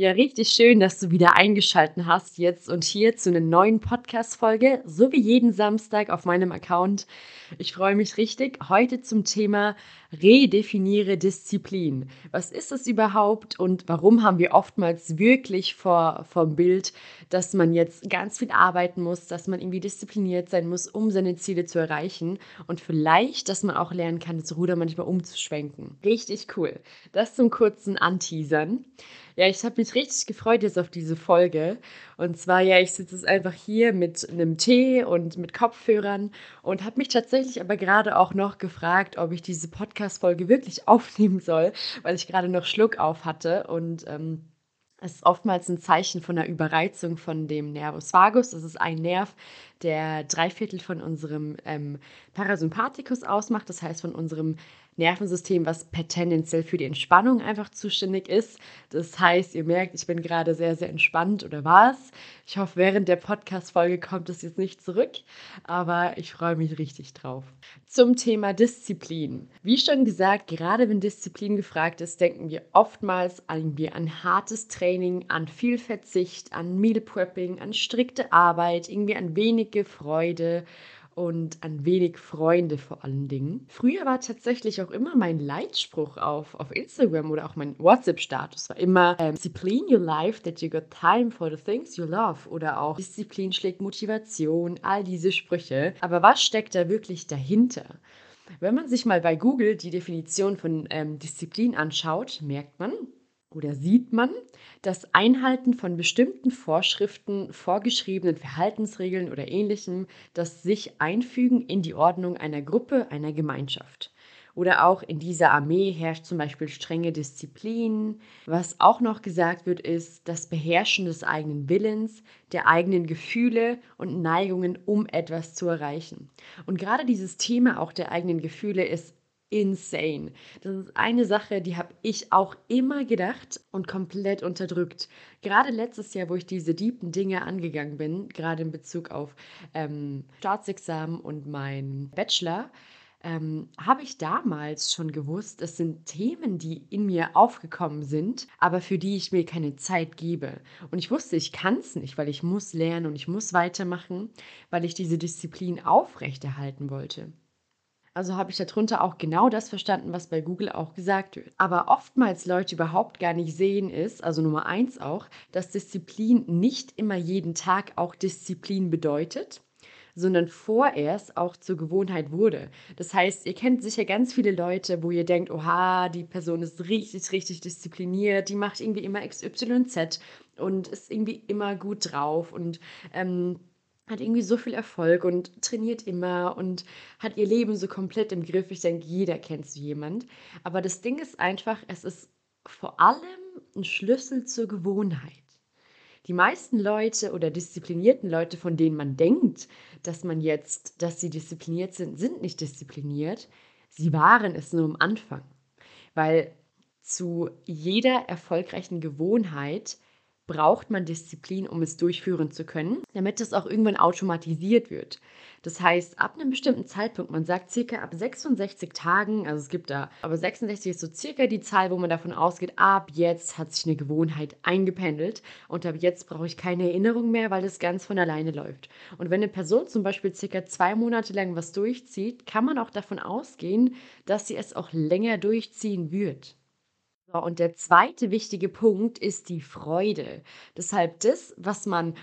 Ja, richtig schön, dass du wieder eingeschaltet hast jetzt und hier zu einer neuen Podcast-Folge, so wie jeden Samstag auf meinem Account. Ich freue mich richtig. Heute zum Thema Redefiniere Disziplin. Was ist es überhaupt und warum haben wir oftmals wirklich vor, dem Bild, dass man jetzt ganz viel arbeiten muss, dass man irgendwie diszipliniert sein muss, um seine Ziele zu erreichen und vielleicht, dass man auch lernen kann, das Ruder manchmal umzuschwenken. Richtig cool. Das zum kurzen Anteasern. Ja, ich habe mich richtig gefreut jetzt auf diese Folge. Und zwar, ja, ich sitze jetzt einfach hier mit einem Tee und mit Kopfhörern und habe mich tatsächlich aber gerade auch noch gefragt, ob ich diese Podcast-Folge wirklich aufnehmen soll, weil ich gerade noch Schluck auf hatte und ähm, es ist oftmals ein Zeichen von einer Überreizung von dem Nervus vagus. Das ist ein Nerv, der drei Viertel von unserem ähm, Parasympathikus ausmacht, das heißt von unserem Nervensystem, was per tendenziell für die Entspannung einfach zuständig ist. Das heißt, ihr merkt, ich bin gerade sehr, sehr entspannt oder war es. Ich hoffe, während der Podcast-Folge kommt es jetzt nicht zurück, aber ich freue mich richtig drauf. Zum Thema Disziplin. Wie schon gesagt, gerade wenn Disziplin gefragt ist, denken wir oftmals an, an hartes Training, an viel Verzicht, an Meal Prepping, an strikte Arbeit, irgendwie an wenige Freude und an wenig Freunde vor allen Dingen. Früher war tatsächlich auch immer mein Leitspruch auf, auf Instagram oder auch mein WhatsApp-Status war immer ähm, Discipline your life that you got time for the things you love oder auch Disziplin schlägt Motivation, all diese Sprüche. Aber was steckt da wirklich dahinter? Wenn man sich mal bei Google die Definition von ähm, Disziplin anschaut, merkt man, oder sieht man das Einhalten von bestimmten Vorschriften, vorgeschriebenen Verhaltensregeln oder ähnlichem, das sich einfügen in die Ordnung einer Gruppe, einer Gemeinschaft. Oder auch in dieser Armee herrscht zum Beispiel strenge Disziplin. Was auch noch gesagt wird, ist das Beherrschen des eigenen Willens, der eigenen Gefühle und Neigungen, um etwas zu erreichen. Und gerade dieses Thema auch der eigenen Gefühle ist insane. Das ist eine Sache, die habe ich auch immer gedacht und komplett unterdrückt. Gerade letztes Jahr, wo ich diese deepen Dinge angegangen bin, gerade in Bezug auf ähm, Staatsexamen und mein Bachelor, ähm, habe ich damals schon gewusst, es sind Themen, die in mir aufgekommen sind, aber für die ich mir keine Zeit gebe. Und ich wusste, ich kann es nicht, weil ich muss lernen und ich muss weitermachen, weil ich diese Disziplin aufrechterhalten wollte. Also habe ich darunter auch genau das verstanden, was bei Google auch gesagt wird. Aber oftmals Leute überhaupt gar nicht sehen ist, also Nummer eins auch, dass Disziplin nicht immer jeden Tag auch Disziplin bedeutet sondern vorerst auch zur Gewohnheit wurde. Das heißt, ihr kennt sicher ganz viele Leute, wo ihr denkt, oha, die Person ist richtig, richtig diszipliniert, die macht irgendwie immer XYZ und ist irgendwie immer gut drauf und ähm, hat irgendwie so viel Erfolg und trainiert immer und hat ihr Leben so komplett im Griff. Ich denke, jeder kennt so jemand. Aber das Ding ist einfach, es ist vor allem ein Schlüssel zur Gewohnheit. Die meisten Leute oder disziplinierten Leute, von denen man denkt, dass man jetzt, dass sie diszipliniert sind, sind nicht diszipliniert. Sie waren es nur am Anfang. Weil zu jeder erfolgreichen Gewohnheit braucht man Disziplin, um es durchführen zu können, damit es auch irgendwann automatisiert wird. Das heißt, ab einem bestimmten Zeitpunkt, man sagt circa ab 66 Tagen, also es gibt da, aber 66 ist so circa die Zahl, wo man davon ausgeht, ab jetzt hat sich eine Gewohnheit eingependelt und ab jetzt brauche ich keine Erinnerung mehr, weil das ganz von alleine läuft. Und wenn eine Person zum Beispiel circa zwei Monate lang was durchzieht, kann man auch davon ausgehen, dass sie es auch länger durchziehen wird. So, und der zweite wichtige Punkt ist die Freude. Deshalb das, was man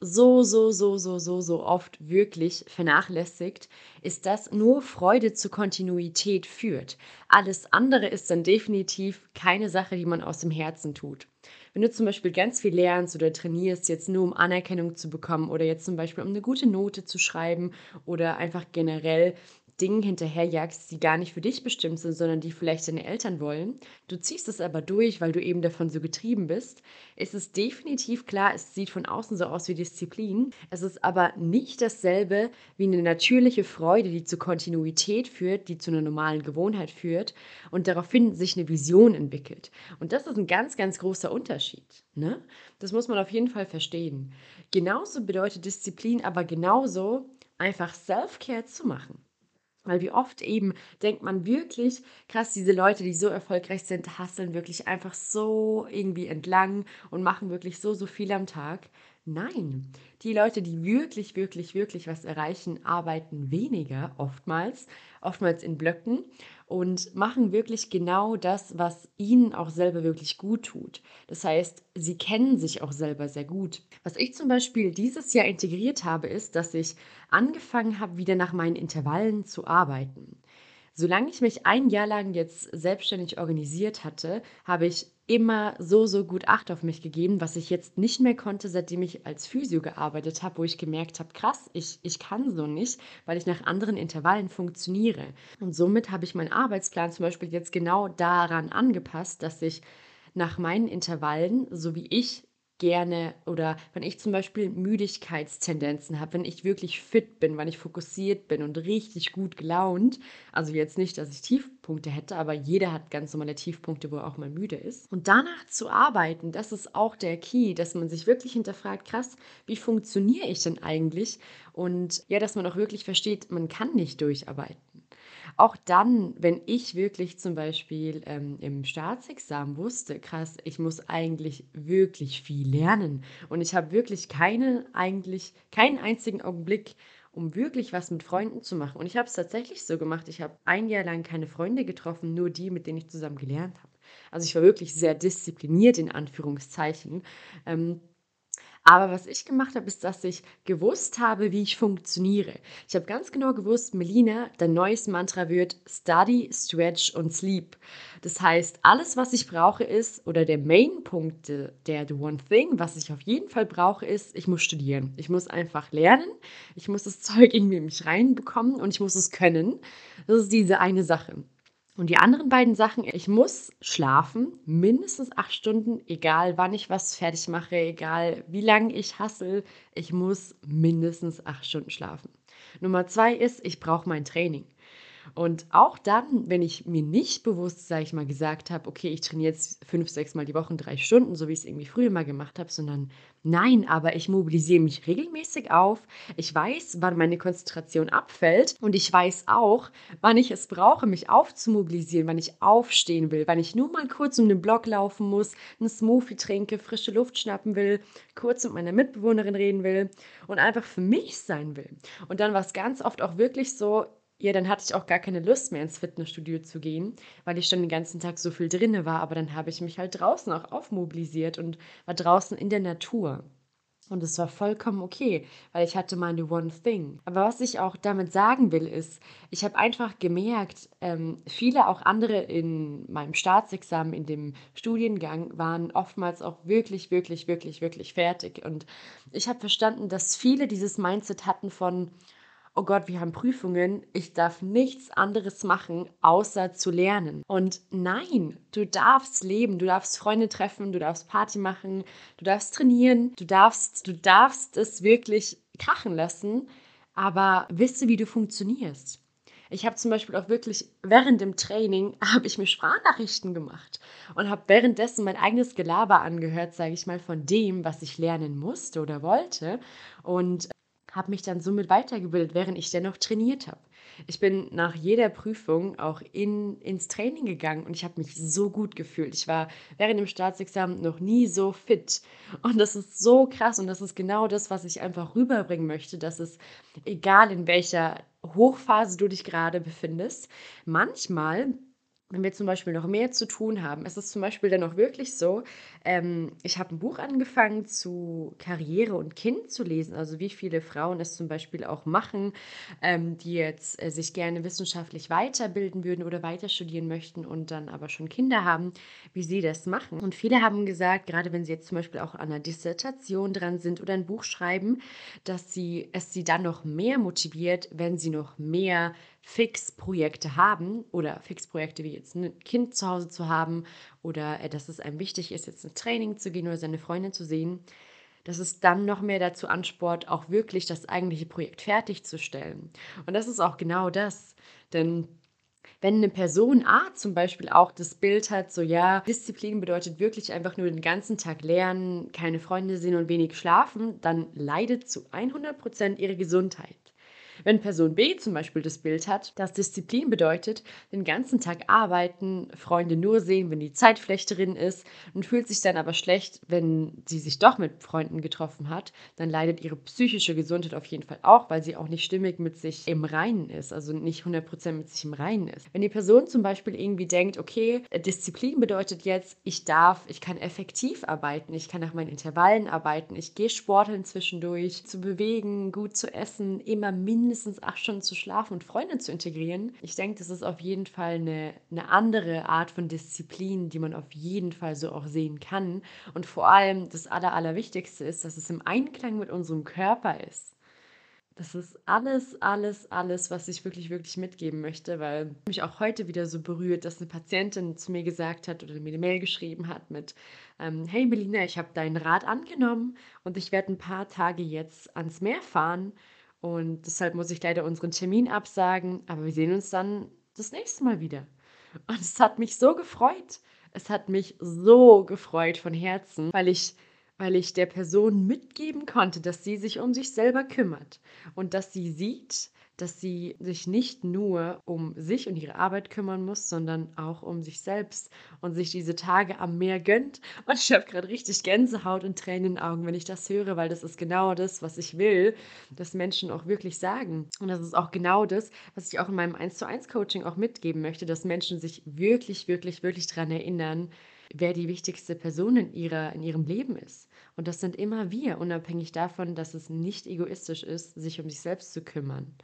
so, so, so, so, so, so oft wirklich vernachlässigt, ist, dass nur Freude zur Kontinuität führt. Alles andere ist dann definitiv keine Sache, die man aus dem Herzen tut. Wenn du zum Beispiel ganz viel lernst oder trainierst, jetzt nur um Anerkennung zu bekommen oder jetzt zum Beispiel um eine gute Note zu schreiben oder einfach generell Dingen hinterherjagst, die gar nicht für dich bestimmt sind, sondern die vielleicht deine Eltern wollen, du ziehst es aber durch, weil du eben davon so getrieben bist, ist es definitiv klar, es sieht von außen so aus wie Disziplin. Es ist aber nicht dasselbe wie eine natürliche Freude, die zur Kontinuität führt, die zu einer normalen Gewohnheit führt und daraufhin sich eine Vision entwickelt. Und das ist ein ganz, ganz großer Unterschied. Ne? Das muss man auf jeden Fall verstehen. Genauso bedeutet Disziplin aber genauso einfach Self-Care zu machen. Weil wie oft eben denkt man wirklich, krass, diese Leute, die so erfolgreich sind, hasseln wirklich einfach so irgendwie entlang und machen wirklich so, so viel am Tag. Nein, die Leute, die wirklich, wirklich, wirklich was erreichen, arbeiten weniger oftmals, oftmals in Blöcken und machen wirklich genau das, was ihnen auch selber wirklich gut tut. Das heißt, sie kennen sich auch selber sehr gut. Was ich zum Beispiel dieses Jahr integriert habe, ist, dass ich angefangen habe, wieder nach meinen Intervallen zu arbeiten. Solange ich mich ein Jahr lang jetzt selbstständig organisiert hatte, habe ich immer so, so gut Acht auf mich gegeben, was ich jetzt nicht mehr konnte, seitdem ich als Physio gearbeitet habe, wo ich gemerkt habe, krass, ich, ich kann so nicht, weil ich nach anderen Intervallen funktioniere. Und somit habe ich meinen Arbeitsplan zum Beispiel jetzt genau daran angepasst, dass ich nach meinen Intervallen, so wie ich gerne oder wenn ich zum Beispiel Müdigkeitstendenzen habe, wenn ich wirklich fit bin, wenn ich fokussiert bin und richtig gut gelaunt, also jetzt nicht, dass ich Tiefpunkte hätte, aber jeder hat ganz normale Tiefpunkte, wo er auch mal müde ist. Und danach zu arbeiten, das ist auch der Key, dass man sich wirklich hinterfragt, krass, wie funktioniere ich denn eigentlich? Und ja, dass man auch wirklich versteht, man kann nicht durcharbeiten. Auch dann, wenn ich wirklich zum Beispiel ähm, im Staatsexamen wusste, krass, ich muss eigentlich wirklich viel lernen und ich habe wirklich keine, eigentlich keinen einzigen Augenblick, um wirklich was mit Freunden zu machen. Und ich habe es tatsächlich so gemacht. Ich habe ein Jahr lang keine Freunde getroffen, nur die, mit denen ich zusammen gelernt habe. Also ich war wirklich sehr diszipliniert in Anführungszeichen. Ähm, aber was ich gemacht habe, ist, dass ich gewusst habe, wie ich funktioniere. Ich habe ganz genau gewusst, Melina, dein neues Mantra wird Study, Stretch und Sleep. Das heißt, alles, was ich brauche, ist, oder der Main-Punkt, der The One Thing, was ich auf jeden Fall brauche, ist, ich muss studieren. Ich muss einfach lernen. Ich muss das Zeug irgendwie in mich reinbekommen und ich muss es können. Das ist diese eine Sache. Und die anderen beiden Sachen, ich muss schlafen, mindestens acht Stunden, egal wann ich was fertig mache, egal wie lange ich hassel, ich muss mindestens acht Stunden schlafen. Nummer zwei ist, ich brauche mein Training. Und auch dann, wenn ich mir nicht bewusst, sage ich mal, gesagt habe, okay, ich trainiere jetzt fünf, sechs Mal die Woche drei Stunden, so wie ich es irgendwie früher mal gemacht habe, sondern nein, aber ich mobilisiere mich regelmäßig auf. Ich weiß, wann meine Konzentration abfällt und ich weiß auch, wann ich es brauche, mich aufzumobilisieren, wann ich aufstehen will, wann ich nur mal kurz um den Block laufen muss, einen Smoothie trinke, frische Luft schnappen will, kurz mit meiner Mitbewohnerin reden will und einfach für mich sein will. Und dann war es ganz oft auch wirklich so, ja, dann hatte ich auch gar keine Lust mehr ins Fitnessstudio zu gehen, weil ich schon den ganzen Tag so viel drinne war. Aber dann habe ich mich halt draußen auch aufmobilisiert und war draußen in der Natur. Und es war vollkommen okay, weil ich hatte meine One Thing. Aber was ich auch damit sagen will, ist, ich habe einfach gemerkt, ähm, viele auch andere in meinem Staatsexamen, in dem Studiengang, waren oftmals auch wirklich, wirklich, wirklich, wirklich fertig. Und ich habe verstanden, dass viele dieses Mindset hatten von, oh Gott, wir haben Prüfungen, ich darf nichts anderes machen, außer zu lernen. Und nein, du darfst leben, du darfst Freunde treffen, du darfst Party machen, du darfst trainieren, du darfst, du darfst es wirklich krachen lassen, aber wisse, wie du funktionierst. Ich habe zum Beispiel auch wirklich während dem Training habe ich mir Sprachnachrichten gemacht und habe währenddessen mein eigenes Gelaber angehört, sage ich mal, von dem, was ich lernen musste oder wollte. Und habe mich dann somit weitergebildet, während ich dennoch trainiert habe. Ich bin nach jeder Prüfung auch in, ins Training gegangen und ich habe mich so gut gefühlt. Ich war während dem Staatsexamen noch nie so fit. Und das ist so krass und das ist genau das, was ich einfach rüberbringen möchte, dass es egal in welcher Hochphase du dich gerade befindest, manchmal wenn wir zum Beispiel noch mehr zu tun haben, ist es zum Beispiel dann auch wirklich so, ähm, ich habe ein Buch angefangen zu Karriere und Kind zu lesen, also wie viele Frauen es zum Beispiel auch machen, ähm, die jetzt äh, sich gerne wissenschaftlich weiterbilden würden oder weiter studieren möchten und dann aber schon Kinder haben, wie sie das machen. Und viele haben gesagt, gerade wenn sie jetzt zum Beispiel auch an einer Dissertation dran sind oder ein Buch schreiben, dass sie es sie dann noch mehr motiviert, wenn sie noch mehr Fixprojekte haben oder Fixprojekte wie jetzt ein Kind zu Hause zu haben oder äh, dass es einem wichtig ist, jetzt ein Training zu gehen oder seine Freundin zu sehen, dass es dann noch mehr dazu ansport, auch wirklich das eigentliche Projekt fertigzustellen. Und das ist auch genau das. Denn wenn eine Person A zum Beispiel auch das Bild hat, so ja, Disziplin bedeutet wirklich einfach nur den ganzen Tag lernen, keine Freunde sehen und wenig schlafen, dann leidet zu 100 Prozent ihre Gesundheit. Wenn Person B zum Beispiel das Bild hat, dass Disziplin bedeutet, den ganzen Tag arbeiten, Freunde nur sehen, wenn die Zeitflechterin ist und fühlt sich dann aber schlecht, wenn sie sich doch mit Freunden getroffen hat, dann leidet ihre psychische Gesundheit auf jeden Fall auch, weil sie auch nicht stimmig mit sich im Reinen ist, also nicht 100% mit sich im Reinen ist. Wenn die Person zum Beispiel irgendwie denkt, okay, Disziplin bedeutet jetzt, ich darf, ich kann effektiv arbeiten, ich kann nach meinen Intervallen arbeiten, ich gehe sporteln zwischendurch, zu bewegen, gut zu essen, immer mindestens mindestens acht Stunden zu schlafen und Freunde zu integrieren. Ich denke, das ist auf jeden Fall eine, eine andere Art von Disziplin, die man auf jeden Fall so auch sehen kann. Und vor allem das Aller, Allerwichtigste ist, dass es im Einklang mit unserem Körper ist. Das ist alles, alles, alles, was ich wirklich, wirklich mitgeben möchte, weil mich auch heute wieder so berührt, dass eine Patientin zu mir gesagt hat oder mir eine Mail geschrieben hat mit, ähm, hey Melina, ich habe deinen Rat angenommen und ich werde ein paar Tage jetzt ans Meer fahren und deshalb muss ich leider unseren Termin absagen, aber wir sehen uns dann das nächste Mal wieder. Und es hat mich so gefreut. Es hat mich so gefreut von Herzen, weil ich, weil ich der Person mitgeben konnte, dass sie sich um sich selber kümmert und dass sie sieht, dass sie sich nicht nur um sich und ihre Arbeit kümmern muss, sondern auch um sich selbst und sich diese Tage am Meer gönnt. Und ich habe gerade richtig Gänsehaut und Tränen in den Augen, wenn ich das höre, weil das ist genau das, was ich will, dass Menschen auch wirklich sagen. Und das ist auch genau das, was ich auch in meinem 1 zu 1 Coaching auch mitgeben möchte, dass Menschen sich wirklich, wirklich, wirklich daran erinnern, wer die wichtigste Person in, ihrer, in ihrem Leben ist. Und das sind immer wir, unabhängig davon, dass es nicht egoistisch ist, sich um sich selbst zu kümmern.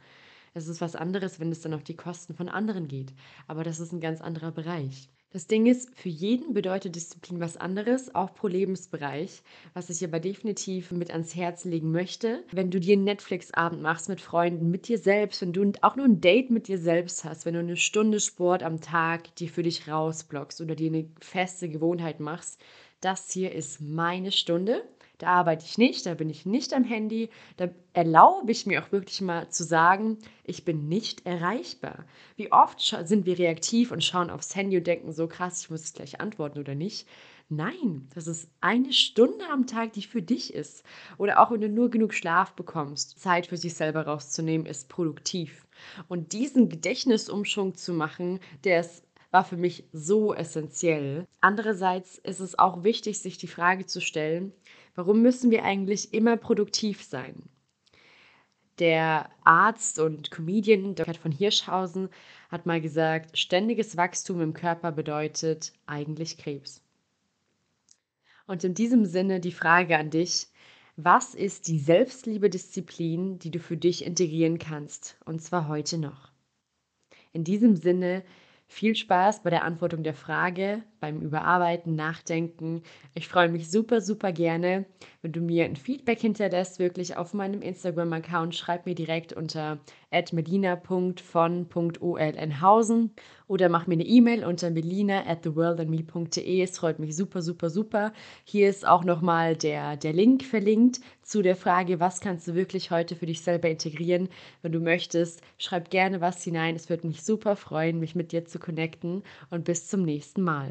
Es ist was anderes, wenn es dann auf die Kosten von anderen geht. Aber das ist ein ganz anderer Bereich. Das Ding ist, für jeden bedeutet Disziplin was anderes, auch pro Lebensbereich, was ich aber definitiv mit ans Herz legen möchte. Wenn du dir einen Netflix-Abend machst mit Freunden, mit dir selbst, wenn du auch nur ein Date mit dir selbst hast, wenn du eine Stunde Sport am Tag dir für dich rausblockst oder dir eine feste Gewohnheit machst, das hier ist meine Stunde da arbeite ich nicht, da bin ich nicht am Handy, da erlaube ich mir auch wirklich mal zu sagen, ich bin nicht erreichbar. Wie oft sind wir reaktiv und schauen aufs Handy und denken so krass, ich muss jetzt gleich antworten oder nicht. Nein, das ist eine Stunde am Tag, die für dich ist. Oder auch wenn du nur genug Schlaf bekommst, Zeit für sich selber rauszunehmen, ist produktiv. Und diesen Gedächtnisumschwung zu machen, der ist war für mich so essentiell. Andererseits ist es auch wichtig, sich die Frage zu stellen, Warum müssen wir eigentlich immer produktiv sein? Der Arzt und Comedian Dr. von Hirschhausen hat mal gesagt, ständiges Wachstum im Körper bedeutet eigentlich Krebs. Und in diesem Sinne die Frage an dich, was ist die Selbstliebe-Disziplin, die du für dich integrieren kannst, und zwar heute noch? In diesem Sinne viel Spaß bei der Antwortung der Frage, beim Überarbeiten, Nachdenken. Ich freue mich super, super gerne, wenn du mir ein Feedback hinterlässt, wirklich auf meinem Instagram-Account. Schreib mir direkt unter melina.von.olnhausen oder mach mir eine E-Mail unter melina at theworldandme.de. Es freut mich super, super, super. Hier ist auch nochmal der, der Link verlinkt zu der Frage, was kannst du wirklich heute für dich selber integrieren. Wenn du möchtest, schreib gerne was hinein. Es würde mich super freuen, mich mit dir zu connecten und bis zum nächsten Mal.